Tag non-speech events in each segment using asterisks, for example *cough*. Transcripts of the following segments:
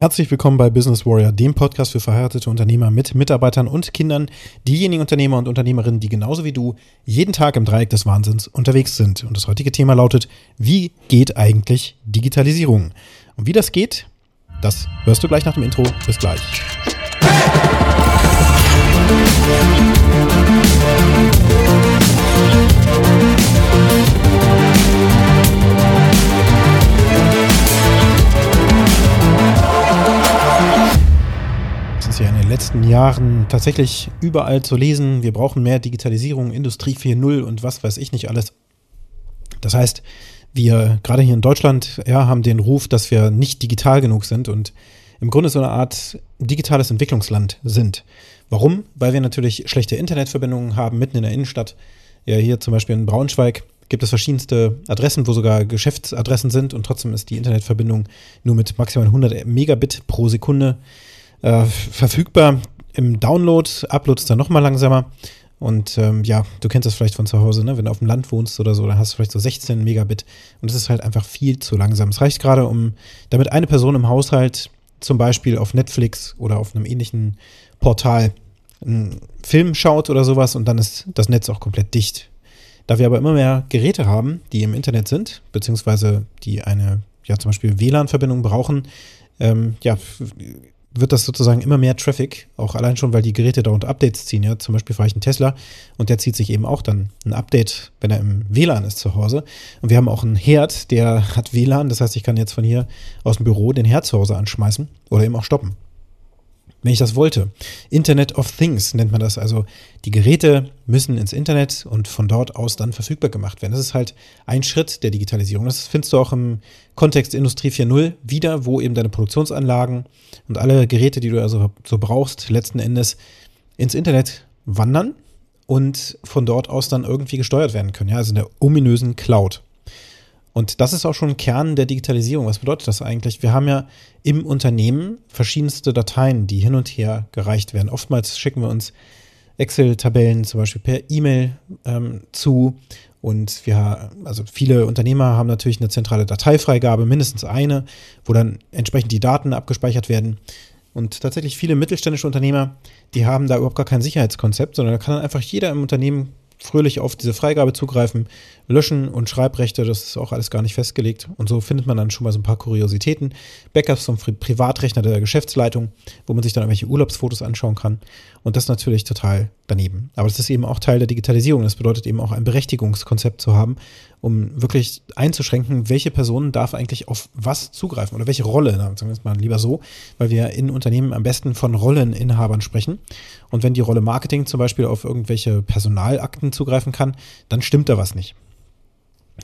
Herzlich willkommen bei Business Warrior, dem Podcast für verheiratete Unternehmer mit Mitarbeitern und Kindern, diejenigen Unternehmer und Unternehmerinnen, die genauso wie du jeden Tag im Dreieck des Wahnsinns unterwegs sind. Und das heutige Thema lautet, wie geht eigentlich Digitalisierung? Und wie das geht, das hörst du gleich nach dem Intro. Bis gleich. Es letzten Jahren tatsächlich überall zu lesen, wir brauchen mehr Digitalisierung, Industrie 4.0 und was weiß ich nicht alles. Das heißt, wir gerade hier in Deutschland ja, haben den Ruf, dass wir nicht digital genug sind und im Grunde so eine Art digitales Entwicklungsland sind. Warum? Weil wir natürlich schlechte Internetverbindungen haben mitten in der Innenstadt. Ja, hier zum Beispiel in Braunschweig gibt es verschiedenste Adressen, wo sogar Geschäftsadressen sind und trotzdem ist die Internetverbindung nur mit maximal 100 Megabit pro Sekunde äh, verfügbar. Im Download, Upload ist dann nochmal langsamer. Und ähm, ja, du kennst das vielleicht von zu Hause, ne? wenn du auf dem Land wohnst oder so, dann hast du vielleicht so 16 Megabit und das ist halt einfach viel zu langsam. Es reicht gerade, um damit eine Person im Haushalt zum Beispiel auf Netflix oder auf einem ähnlichen Portal einen Film schaut oder sowas und dann ist das Netz auch komplett dicht. Da wir aber immer mehr Geräte haben, die im Internet sind, beziehungsweise die eine, ja zum Beispiel WLAN-Verbindung brauchen, ähm, ja, wird das sozusagen immer mehr Traffic, auch allein schon, weil die Geräte dauernd Updates ziehen. Ja, zum Beispiel fahre ich einen Tesla und der zieht sich eben auch dann ein Update, wenn er im WLAN ist zu Hause. Und wir haben auch einen Herd, der hat WLAN, das heißt, ich kann jetzt von hier aus dem Büro den Herd zu Hause anschmeißen oder eben auch stoppen wenn ich das wollte. Internet of Things nennt man das. Also die Geräte müssen ins Internet und von dort aus dann verfügbar gemacht werden. Das ist halt ein Schritt der Digitalisierung. Das findest du auch im Kontext Industrie 4.0 wieder, wo eben deine Produktionsanlagen und alle Geräte, die du also so brauchst, letzten Endes ins Internet wandern und von dort aus dann irgendwie gesteuert werden können. Ja, also in der ominösen Cloud. Und das ist auch schon ein Kern der Digitalisierung. Was bedeutet das eigentlich? Wir haben ja im Unternehmen verschiedenste Dateien, die hin und her gereicht werden. Oftmals schicken wir uns Excel-Tabellen zum Beispiel per E-Mail ähm, zu. Und wir, also viele Unternehmer haben natürlich eine zentrale Dateifreigabe, mindestens eine, wo dann entsprechend die Daten abgespeichert werden. Und tatsächlich viele mittelständische Unternehmer, die haben da überhaupt gar kein Sicherheitskonzept, sondern da kann dann einfach jeder im Unternehmen fröhlich auf diese Freigabe zugreifen, löschen und Schreibrechte, das ist auch alles gar nicht festgelegt. Und so findet man dann schon mal so ein paar Kuriositäten. Backups vom Privatrechner der Geschäftsleitung, wo man sich dann irgendwelche Urlaubsfotos anschauen kann. Und das natürlich total daneben. Aber das ist eben auch Teil der Digitalisierung. Das bedeutet eben auch ein Berechtigungskonzept zu haben, um wirklich einzuschränken, welche Person darf eigentlich auf was zugreifen oder welche Rolle, sagen wir es mal lieber so, weil wir in Unternehmen am besten von Rolleninhabern sprechen. Und wenn die Rolle Marketing zum Beispiel auf irgendwelche Personalakten zugreifen kann, dann stimmt da was nicht.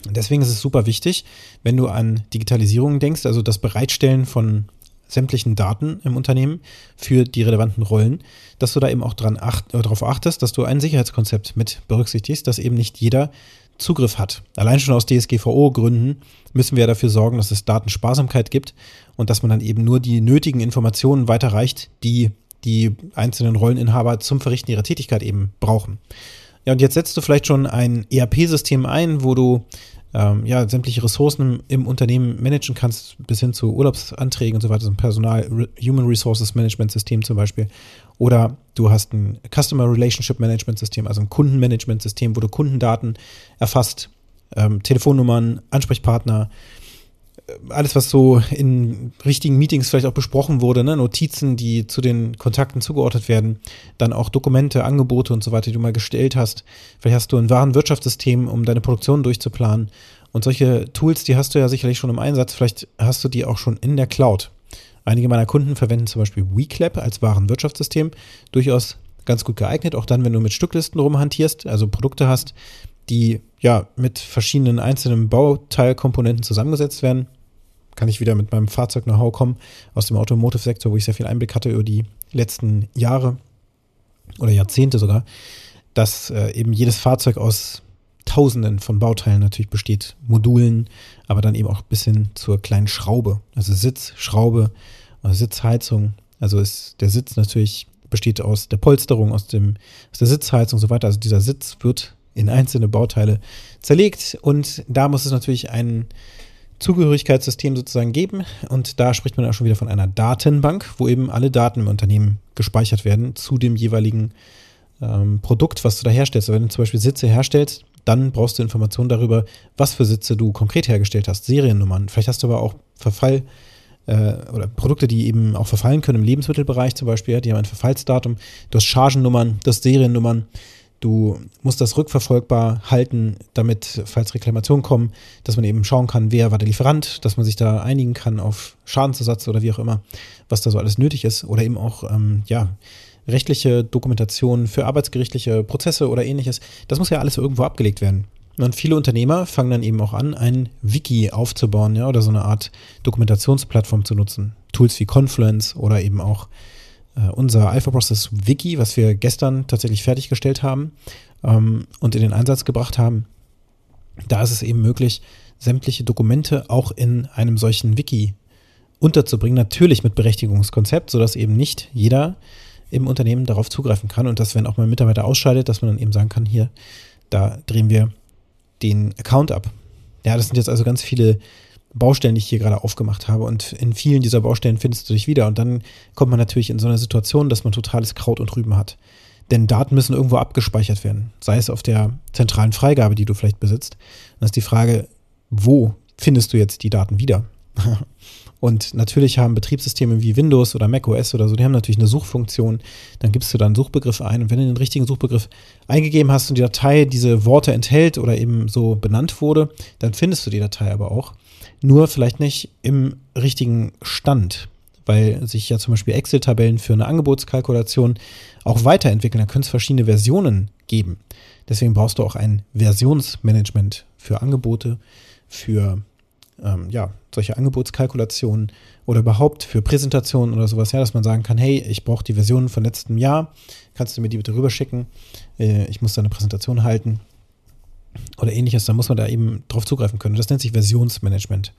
Deswegen ist es super wichtig, wenn du an Digitalisierung denkst, also das Bereitstellen von sämtlichen Daten im Unternehmen für die relevanten Rollen, dass du da eben auch dran acht, äh, darauf achtest, dass du ein Sicherheitskonzept mit berücksichtigst, dass eben nicht jeder Zugriff hat. Allein schon aus DSGVO-Gründen müssen wir dafür sorgen, dass es Datensparsamkeit gibt und dass man dann eben nur die nötigen Informationen weiterreicht, die die einzelnen Rolleninhaber zum Verrichten ihrer Tätigkeit eben brauchen. Ja, und jetzt setzt du vielleicht schon ein ERP-System ein, wo du ähm, ja, sämtliche Ressourcen im Unternehmen managen kannst, bis hin zu Urlaubsanträgen und so weiter, so ein Personal, Human Resources Management System zum Beispiel. Oder du hast ein Customer Relationship Management System, also ein Kundenmanagement System, wo du Kundendaten erfasst, ähm, Telefonnummern, Ansprechpartner, alles, was so in richtigen Meetings vielleicht auch besprochen wurde, ne? Notizen, die zu den Kontakten zugeordnet werden, dann auch Dokumente, Angebote und so weiter, die du mal gestellt hast. Vielleicht hast du ein Warenwirtschaftssystem, um deine Produktion durchzuplanen. Und solche Tools, die hast du ja sicherlich schon im Einsatz. Vielleicht hast du die auch schon in der Cloud. Einige meiner Kunden verwenden zum Beispiel WeClap als Warenwirtschaftssystem. Durchaus ganz gut geeignet, auch dann, wenn du mit Stücklisten rumhantierst, also Produkte hast, die ja mit verschiedenen einzelnen Bauteilkomponenten zusammengesetzt werden kann ich wieder mit meinem Fahrzeug-Know-how kommen aus dem Automotive-Sektor, wo ich sehr viel Einblick hatte über die letzten Jahre oder Jahrzehnte sogar, dass äh, eben jedes Fahrzeug aus Tausenden von Bauteilen natürlich besteht, Modulen, aber dann eben auch bis hin zur kleinen Schraube, also Sitz, Schraube, Sitzheizung. Also ist der Sitz natürlich besteht aus der Polsterung, aus, dem, aus der Sitzheizung und so weiter. Also dieser Sitz wird in einzelne Bauteile zerlegt und da muss es natürlich einen Zugehörigkeitssystem sozusagen geben. Und da spricht man auch schon wieder von einer Datenbank, wo eben alle Daten im Unternehmen gespeichert werden zu dem jeweiligen ähm, Produkt, was du da herstellst. Also wenn du zum Beispiel Sitze herstellst, dann brauchst du Informationen darüber, was für Sitze du konkret hergestellt hast, Seriennummern. Vielleicht hast du aber auch Verfall äh, oder Produkte, die eben auch verfallen können im Lebensmittelbereich zum Beispiel, die haben ein Verfallsdatum. Du hast Chargennummern, du hast Seriennummern. Du musst das rückverfolgbar halten, damit, falls Reklamationen kommen, dass man eben schauen kann, wer war der Lieferant, dass man sich da einigen kann auf Schadensersatz oder wie auch immer, was da so alles nötig ist. Oder eben auch, ähm, ja, rechtliche Dokumentation für arbeitsgerichtliche Prozesse oder ähnliches. Das muss ja alles irgendwo abgelegt werden. Und viele Unternehmer fangen dann eben auch an, ein Wiki aufzubauen, ja, oder so eine Art Dokumentationsplattform zu nutzen. Tools wie Confluence oder eben auch unser Alpha Process Wiki, was wir gestern tatsächlich fertiggestellt haben ähm, und in den Einsatz gebracht haben. Da ist es eben möglich, sämtliche Dokumente auch in einem solchen Wiki unterzubringen, natürlich mit Berechtigungskonzept, sodass eben nicht jeder im Unternehmen darauf zugreifen kann und dass, wenn auch mal ein Mitarbeiter ausscheidet, dass man dann eben sagen kann, hier, da drehen wir den Account ab. Ja, das sind jetzt also ganz viele Baustellen, die ich hier gerade aufgemacht habe. Und in vielen dieser Baustellen findest du dich wieder. Und dann kommt man natürlich in so eine Situation, dass man totales Kraut und Rüben hat. Denn Daten müssen irgendwo abgespeichert werden. Sei es auf der zentralen Freigabe, die du vielleicht besitzt. Dann ist die Frage, wo findest du jetzt die Daten wieder? *laughs* Und natürlich haben Betriebssysteme wie Windows oder macOS oder so, die haben natürlich eine Suchfunktion. Dann gibst du da einen Suchbegriff ein. Und wenn du den richtigen Suchbegriff eingegeben hast und die Datei diese Worte enthält oder eben so benannt wurde, dann findest du die Datei aber auch. Nur vielleicht nicht im richtigen Stand, weil sich ja zum Beispiel Excel-Tabellen für eine Angebotskalkulation auch weiterentwickeln. Da können es verschiedene Versionen geben. Deswegen brauchst du auch ein Versionsmanagement für Angebote, für ähm, ja, solche Angebotskalkulationen oder überhaupt für Präsentationen oder sowas, ja, dass man sagen kann, hey, ich brauche die Version von letztem Jahr, kannst du mir die bitte rüberschicken? Äh, ich muss da eine Präsentation halten oder ähnliches, da muss man da eben drauf zugreifen können. Das nennt sich Versionsmanagement.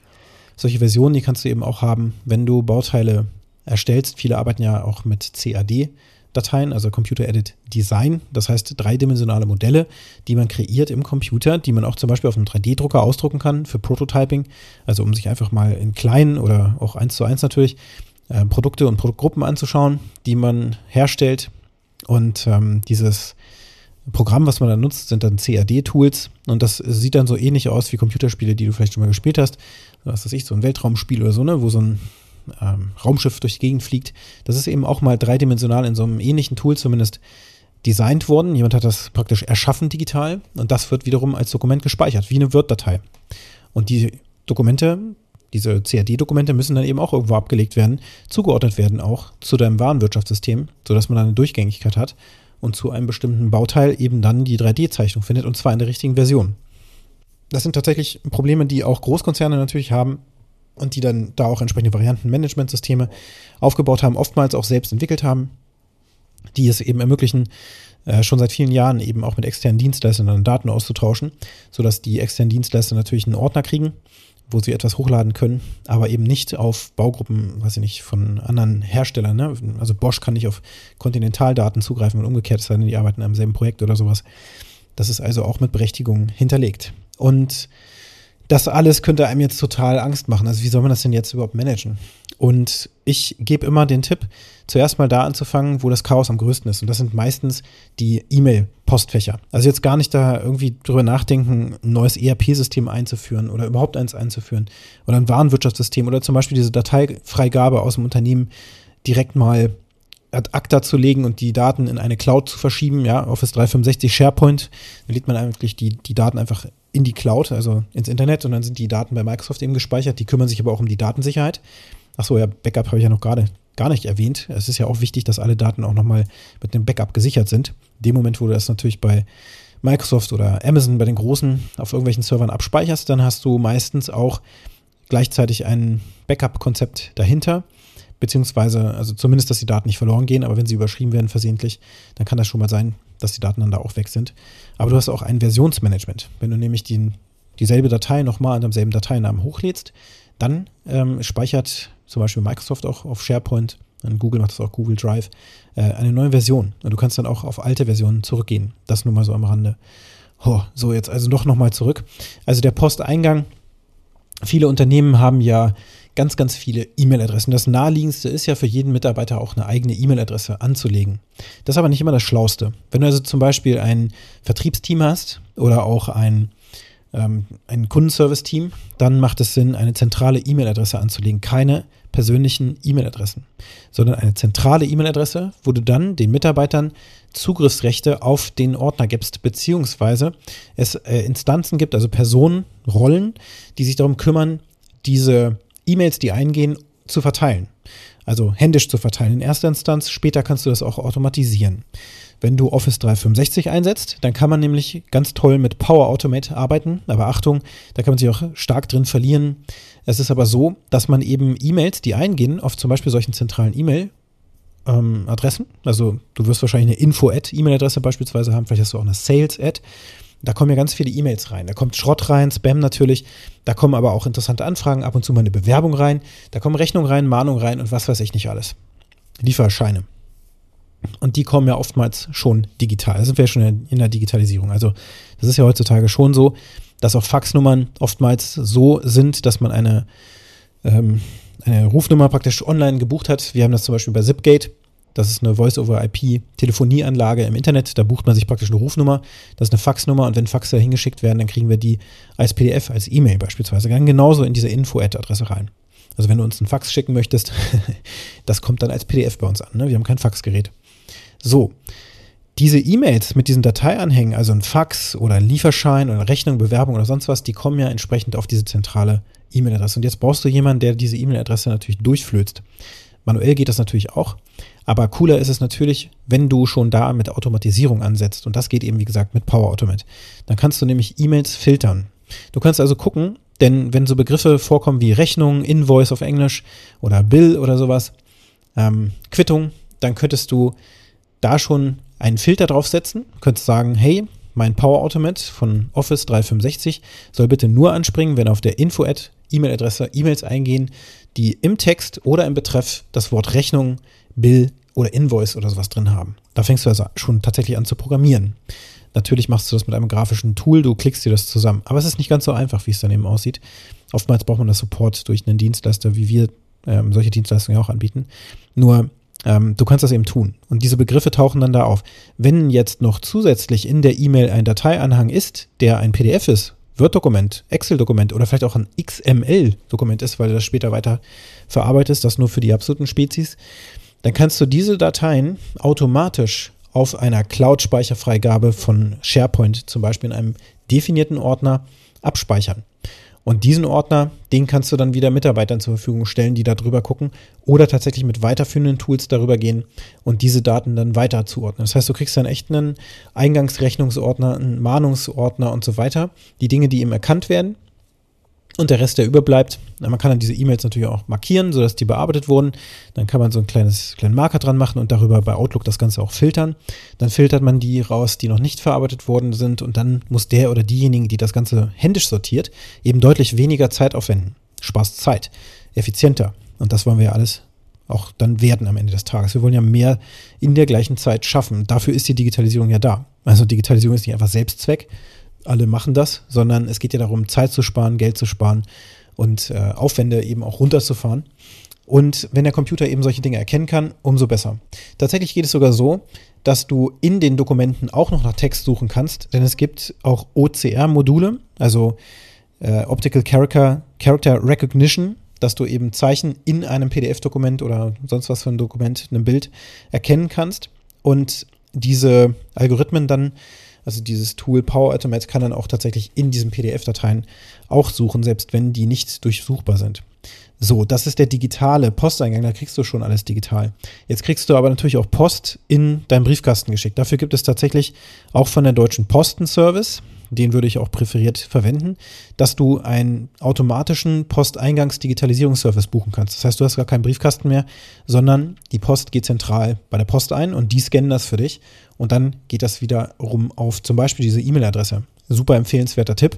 Solche Versionen, die kannst du eben auch haben, wenn du Bauteile erstellst. Viele arbeiten ja auch mit CAD. Dateien, also Computer Edit Design, das heißt dreidimensionale Modelle, die man kreiert im Computer, die man auch zum Beispiel auf einem 3D-Drucker ausdrucken kann für Prototyping, also um sich einfach mal in kleinen oder auch eins zu eins natürlich äh, Produkte und Produktgruppen anzuschauen, die man herstellt. Und ähm, dieses Programm, was man da nutzt, sind dann CAD-Tools und das sieht dann so ähnlich aus wie Computerspiele, die du vielleicht schon mal gespielt hast. Was weiß ich, so ein Weltraumspiel oder so, ne, wo so ein ähm, Raumschiff durch die Gegend fliegt. Das ist eben auch mal dreidimensional in so einem ähnlichen Tool zumindest designt worden. Jemand hat das praktisch erschaffen digital und das wird wiederum als Dokument gespeichert, wie eine Word-Datei. Und die Dokumente, diese CAD-Dokumente müssen dann eben auch irgendwo abgelegt werden, zugeordnet werden auch zu deinem Warenwirtschaftssystem, sodass man dann eine Durchgängigkeit hat und zu einem bestimmten Bauteil eben dann die 3D-Zeichnung findet und zwar in der richtigen Version. Das sind tatsächlich Probleme, die auch Großkonzerne natürlich haben und die dann da auch entsprechende Variantenmanagementsysteme aufgebaut haben, oftmals auch selbst entwickelt haben, die es eben ermöglichen, äh, schon seit vielen Jahren eben auch mit externen Dienstleistern Daten auszutauschen, sodass die externen Dienstleister natürlich einen Ordner kriegen, wo sie etwas hochladen können, aber eben nicht auf Baugruppen, weiß ich nicht, von anderen Herstellern. Ne? Also Bosch kann nicht auf Kontinentaldaten zugreifen und umgekehrt, es sei denn, die arbeiten am selben Projekt oder sowas. Das ist also auch mit Berechtigung hinterlegt. Und das alles könnte einem jetzt total Angst machen. Also wie soll man das denn jetzt überhaupt managen? Und ich gebe immer den Tipp, zuerst mal da anzufangen, wo das Chaos am größten ist. Und das sind meistens die E-Mail-Postfächer. Also jetzt gar nicht da irgendwie drüber nachdenken, ein neues ERP-System einzuführen oder überhaupt eins einzuführen oder ein Warenwirtschaftssystem oder zum Beispiel diese Dateifreigabe aus dem Unternehmen direkt mal ad acta zu legen und die Daten in eine Cloud zu verschieben, ja, Office 365 SharePoint, da legt man eigentlich die, die Daten einfach in die Cloud, also ins Internet, und dann sind die Daten bei Microsoft eben gespeichert. Die kümmern sich aber auch um die Datensicherheit. Achso, ja, Backup habe ich ja noch gerade gar nicht erwähnt. Es ist ja auch wichtig, dass alle Daten auch nochmal mit einem Backup gesichert sind. In dem Moment, wo du das natürlich bei Microsoft oder Amazon bei den großen auf irgendwelchen Servern abspeicherst, dann hast du meistens auch gleichzeitig ein Backup-Konzept dahinter beziehungsweise, also zumindest, dass die Daten nicht verloren gehen, aber wenn sie überschrieben werden versehentlich, dann kann das schon mal sein, dass die Daten dann da auch weg sind. Aber du hast auch ein Versionsmanagement. Wenn du nämlich die, dieselbe Datei nochmal an demselben Dateinamen hochlädst, dann ähm, speichert zum Beispiel Microsoft auch auf SharePoint, und Google macht das auch Google Drive, äh, eine neue Version. Und du kannst dann auch auf alte Versionen zurückgehen. Das nur mal so am Rande. Oh, so, jetzt also doch nochmal zurück. Also der Posteingang viele Unternehmen haben ja ganz, ganz viele E-Mail-Adressen. Das naheliegendste ist ja für jeden Mitarbeiter auch eine eigene E-Mail-Adresse anzulegen. Das ist aber nicht immer das Schlauste. Wenn du also zum Beispiel ein Vertriebsteam hast oder auch ein, ähm, ein Kundenservice-Team, dann macht es Sinn, eine zentrale E-Mail-Adresse anzulegen. Keine persönlichen E-Mail-Adressen, sondern eine zentrale E-Mail-Adresse, wo du dann den Mitarbeitern Zugriffsrechte auf den Ordner gibst, beziehungsweise es äh, Instanzen gibt, also Personen, Rollen, die sich darum kümmern, diese E-Mails, die eingehen, zu verteilen. Also händisch zu verteilen in erster Instanz. Später kannst du das auch automatisieren. Wenn du Office 365 einsetzt, dann kann man nämlich ganz toll mit Power Automate arbeiten. Aber Achtung, da kann man sich auch stark drin verlieren. Es ist aber so, dass man eben E-Mails, die eingehen, auf zum Beispiel solchen zentralen E-Mail, Adressen. Also du wirst wahrscheinlich eine Info-Ad-E-Mail-Adresse beispielsweise haben, vielleicht hast du auch eine Sales-Ad. Da kommen ja ganz viele E-Mails rein. Da kommt Schrott rein, Spam natürlich. Da kommen aber auch interessante Anfragen, ab und zu mal eine Bewerbung rein. Da kommen Rechnungen rein, Mahnungen rein und was weiß ich nicht alles. Lieferscheine. Und die kommen ja oftmals schon digital. Da sind wir ja schon in der Digitalisierung. Also das ist ja heutzutage schon so, dass auch Faxnummern oftmals so sind, dass man eine, ähm, eine Rufnummer praktisch online gebucht hat. Wir haben das zum Beispiel bei Zipgate. Das ist eine Voice-over-IP-Telefonieanlage im Internet. Da bucht man sich praktisch eine Rufnummer. Das ist eine Faxnummer und wenn Faxe hingeschickt werden, dann kriegen wir die als PDF, als E-Mail beispielsweise. Dann genauso in diese Info-Ad-Adresse rein. Also wenn du uns einen Fax schicken möchtest, *laughs* das kommt dann als PDF bei uns an. Ne? Wir haben kein Faxgerät. So, diese E-Mails mit diesen Dateianhängen, also ein Fax oder ein Lieferschein oder Rechnung, Bewerbung oder sonst was, die kommen ja entsprechend auf diese zentrale E-Mail-Adresse. Und jetzt brauchst du jemanden, der diese E-Mail-Adresse natürlich durchflößt. Manuell geht das natürlich auch. Aber cooler ist es natürlich, wenn du schon da mit Automatisierung ansetzt. Und das geht eben, wie gesagt, mit Power Automate. Dann kannst du nämlich E-Mails filtern. Du kannst also gucken, denn wenn so Begriffe vorkommen wie Rechnung, Invoice auf Englisch oder Bill oder sowas, ähm, Quittung, dann könntest du da schon einen Filter draufsetzen. Könntest sagen, hey, mein Power Automate von Office 365 soll bitte nur anspringen, wenn auf der Info-Ad E-Mail-Adresse E-Mails eingehen, die im Text oder im Betreff das Wort Rechnung, Bill oder Invoice oder sowas drin haben. Da fängst du also schon tatsächlich an zu programmieren. Natürlich machst du das mit einem grafischen Tool, du klickst dir das zusammen. Aber es ist nicht ganz so einfach, wie es dann eben aussieht. Oftmals braucht man das Support durch einen Dienstleister, wie wir ähm, solche Dienstleistungen auch anbieten. Nur ähm, du kannst das eben tun. Und diese Begriffe tauchen dann da auf. Wenn jetzt noch zusätzlich in der E-Mail ein Dateianhang ist, der ein PDF ist, Word-Dokument, Excel-Dokument oder vielleicht auch ein XML-Dokument ist, weil du das später weiter verarbeitest, das nur für die absoluten Spezies, dann kannst du diese Dateien automatisch auf einer Cloud-Speicherfreigabe von SharePoint zum Beispiel in einem definierten Ordner abspeichern. Und diesen Ordner, den kannst du dann wieder Mitarbeitern zur Verfügung stellen, die da drüber gucken oder tatsächlich mit weiterführenden Tools darüber gehen und diese Daten dann weiter zuordnen. Das heißt, du kriegst dann echt einen Eingangsrechnungsordner, einen Mahnungsordner und so weiter. Die Dinge, die ihm erkannt werden, und der Rest, der überbleibt, man kann dann diese E-Mails natürlich auch markieren, sodass die bearbeitet wurden. Dann kann man so ein kleines, kleinen Marker dran machen und darüber bei Outlook das Ganze auch filtern. Dann filtert man die raus, die noch nicht verarbeitet worden sind und dann muss der oder diejenigen, die das Ganze händisch sortiert, eben deutlich weniger Zeit aufwenden. Spaß Zeit, effizienter. Und das wollen wir ja alles auch dann werden am Ende des Tages. Wir wollen ja mehr in der gleichen Zeit schaffen. Dafür ist die Digitalisierung ja da. Also Digitalisierung ist nicht einfach Selbstzweck, alle machen das, sondern es geht ja darum, Zeit zu sparen, Geld zu sparen und äh, Aufwände eben auch runterzufahren. Und wenn der Computer eben solche Dinge erkennen kann, umso besser. Tatsächlich geht es sogar so, dass du in den Dokumenten auch noch nach Text suchen kannst, denn es gibt auch OCR-Module, also äh, Optical Character, Character Recognition, dass du eben Zeichen in einem PDF-Dokument oder sonst was für ein Dokument, einem Bild erkennen kannst und diese Algorithmen dann also dieses Tool Power Automate kann dann auch tatsächlich in diesen PDF-Dateien auch suchen, selbst wenn die nicht durchsuchbar sind. So, das ist der digitale Posteingang, da kriegst du schon alles digital. Jetzt kriegst du aber natürlich auch Post in deinem Briefkasten geschickt. Dafür gibt es tatsächlich auch von der Deutschen Posten Service, den würde ich auch präferiert verwenden, dass du einen automatischen Posteingangs-Digitalisierungsservice buchen kannst. Das heißt, du hast gar keinen Briefkasten mehr, sondern die Post geht zentral bei der Post ein und die scannen das für dich und dann geht das wieder rum auf zum Beispiel diese E-Mail-Adresse. Super empfehlenswerter Tipp,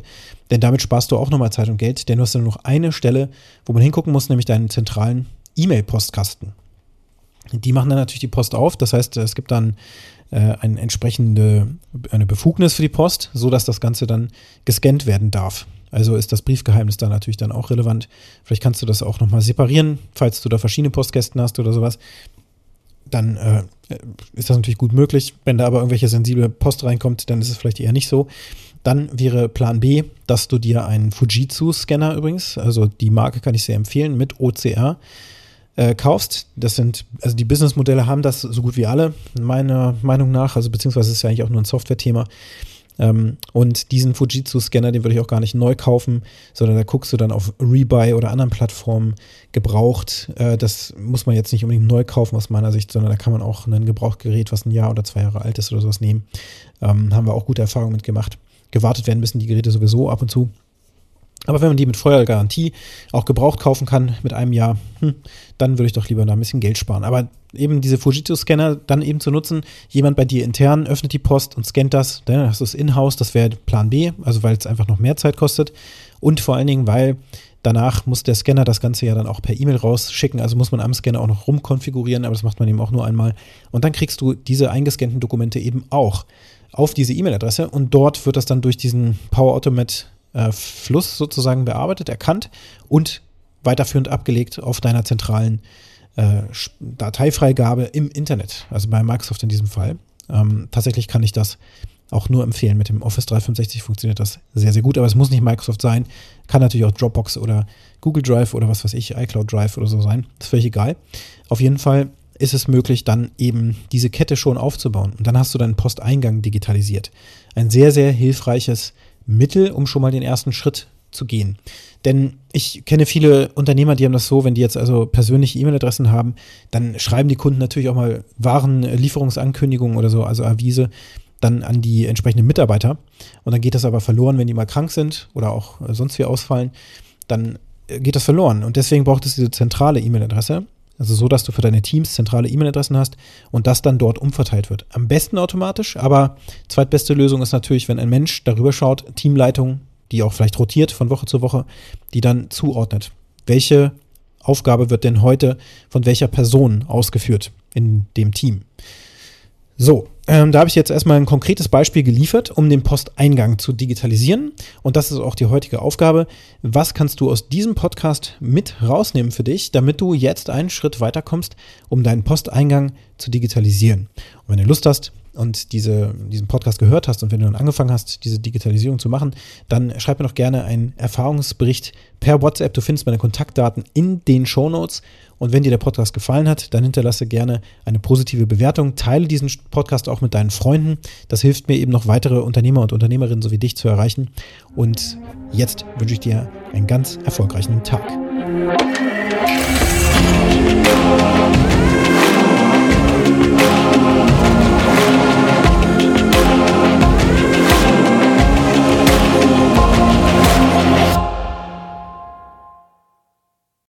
denn damit sparst du auch nochmal Zeit und Geld, denn du hast dann nur noch eine Stelle, wo man hingucken muss, nämlich deinen zentralen E-Mail-Postkasten. Die machen dann natürlich die Post auf, das heißt, es gibt dann äh, eine entsprechende eine Befugnis für die Post, so dass das Ganze dann gescannt werden darf. Also ist das Briefgeheimnis da natürlich dann auch relevant. Vielleicht kannst du das auch nochmal separieren, falls du da verschiedene Postkästen hast oder sowas. Dann äh, ist das natürlich gut möglich. Wenn da aber irgendwelche sensible Post reinkommt, dann ist es vielleicht eher nicht so. Dann wäre Plan B, dass du dir einen Fujitsu-Scanner übrigens, also die Marke kann ich sehr empfehlen, mit OCR äh, kaufst. Das sind, also die Businessmodelle haben das so gut wie alle, meiner Meinung nach, also beziehungsweise ist ja eigentlich auch nur ein Software-Thema. Ähm, und diesen Fujitsu-Scanner, den würde ich auch gar nicht neu kaufen, sondern da guckst du dann auf Rebuy oder anderen Plattformen gebraucht. Äh, das muss man jetzt nicht unbedingt neu kaufen aus meiner Sicht, sondern da kann man auch ein Gebrauchtgerät, was ein Jahr oder zwei Jahre alt ist oder sowas nehmen. Ähm, haben wir auch gute Erfahrungen mit gemacht gewartet werden müssen die Geräte sowieso ab und zu. Aber wenn man die mit Feuergarantie auch gebraucht kaufen kann mit einem Jahr, hm, dann würde ich doch lieber da ein bisschen Geld sparen. Aber eben diese Fujitsu-Scanner dann eben zu nutzen, jemand bei dir intern öffnet die Post und scannt das, dann hast du es in-house, das wäre Plan B, also weil es einfach noch mehr Zeit kostet. Und vor allen Dingen, weil danach muss der Scanner das Ganze ja dann auch per E-Mail rausschicken, also muss man am Scanner auch noch rumkonfigurieren, aber das macht man eben auch nur einmal. Und dann kriegst du diese eingescannten Dokumente eben auch auf diese E-Mail-Adresse und dort wird das dann durch diesen Power Automate äh, Fluss sozusagen bearbeitet, erkannt und weiterführend abgelegt auf deiner zentralen äh, Dateifreigabe im Internet, also bei Microsoft in diesem Fall. Ähm, tatsächlich kann ich das auch nur empfehlen. Mit dem Office 365 funktioniert das sehr, sehr gut, aber es muss nicht Microsoft sein. Kann natürlich auch Dropbox oder Google Drive oder was weiß ich, iCloud Drive oder so sein. Ist völlig egal. Auf jeden Fall ist es möglich, dann eben diese Kette schon aufzubauen. Und dann hast du deinen Posteingang digitalisiert. Ein sehr, sehr hilfreiches Mittel, um schon mal den ersten Schritt zu gehen. Denn ich kenne viele Unternehmer, die haben das so, wenn die jetzt also persönliche E-Mail-Adressen haben, dann schreiben die Kunden natürlich auch mal Warenlieferungsankündigungen oder so, also Avise, dann an die entsprechenden Mitarbeiter. Und dann geht das aber verloren, wenn die mal krank sind oder auch sonst wie ausfallen. Dann geht das verloren. Und deswegen braucht es diese zentrale E-Mail-Adresse. Also so, dass du für deine Teams zentrale E-Mail-Adressen hast und das dann dort umverteilt wird. Am besten automatisch, aber zweitbeste Lösung ist natürlich, wenn ein Mensch darüber schaut, Teamleitung, die auch vielleicht rotiert von Woche zu Woche, die dann zuordnet. Welche Aufgabe wird denn heute von welcher Person ausgeführt in dem Team? So, ähm, da habe ich jetzt erstmal ein konkretes Beispiel geliefert, um den Posteingang zu digitalisieren. Und das ist auch die heutige Aufgabe. Was kannst du aus diesem Podcast mit rausnehmen für dich, damit du jetzt einen Schritt weiterkommst, um deinen Posteingang zu digitalisieren? Und wenn du Lust hast, und diese, diesen Podcast gehört hast und wenn du dann angefangen hast, diese Digitalisierung zu machen, dann schreib mir doch gerne einen Erfahrungsbericht per WhatsApp. Du findest meine Kontaktdaten in den Show Notes. Und wenn dir der Podcast gefallen hat, dann hinterlasse gerne eine positive Bewertung. Teile diesen Podcast auch mit deinen Freunden. Das hilft mir eben noch weitere Unternehmer und Unternehmerinnen sowie dich zu erreichen. Und jetzt wünsche ich dir einen ganz erfolgreichen Tag.